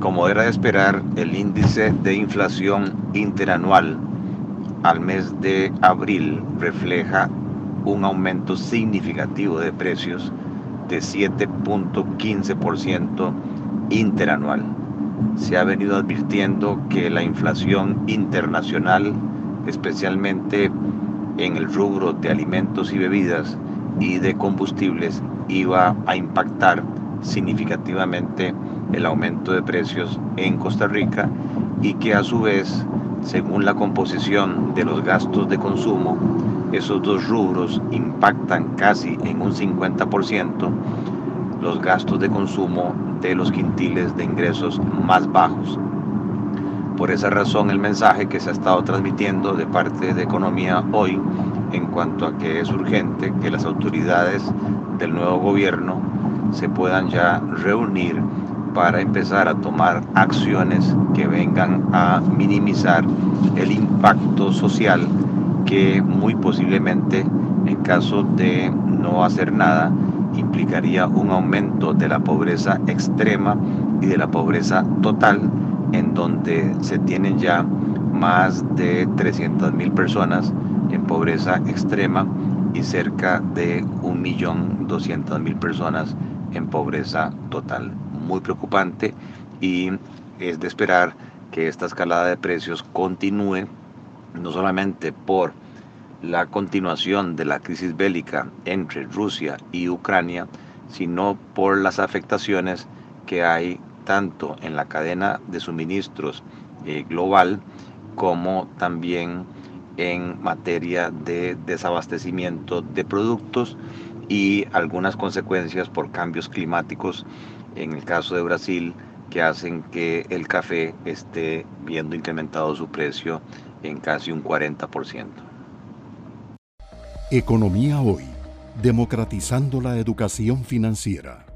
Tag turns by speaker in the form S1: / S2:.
S1: Como era de esperar, el índice de inflación interanual al mes de abril refleja un aumento significativo de precios de 7.15% interanual. Se ha venido advirtiendo que la inflación internacional, especialmente en el rubro de alimentos y bebidas y de combustibles, iba a impactar significativamente el aumento de precios en Costa Rica y que a su vez, según la composición de los gastos de consumo, esos dos rubros impactan casi en un 50% los gastos de consumo de los quintiles de ingresos más bajos. Por esa razón el mensaje que se ha estado transmitiendo de parte de Economía hoy en cuanto a que es urgente que las autoridades del nuevo gobierno se puedan ya reunir para empezar a tomar acciones que vengan a minimizar el impacto social que muy posiblemente en caso de no hacer nada implicaría un aumento de la pobreza extrema y de la pobreza total en donde se tienen ya más de 300 mil personas en pobreza extrema y cerca de 1.200.000 personas en pobreza total. Muy preocupante y es de esperar que esta escalada de precios continúe, no solamente por la continuación de la crisis bélica entre Rusia y Ucrania, sino por las afectaciones que hay tanto en la cadena de suministros eh, global como también en materia de desabastecimiento de productos y algunas consecuencias por cambios climáticos, en el caso de Brasil, que hacen que el café esté viendo incrementado su precio en casi un 40%.
S2: Economía hoy, democratizando la educación financiera.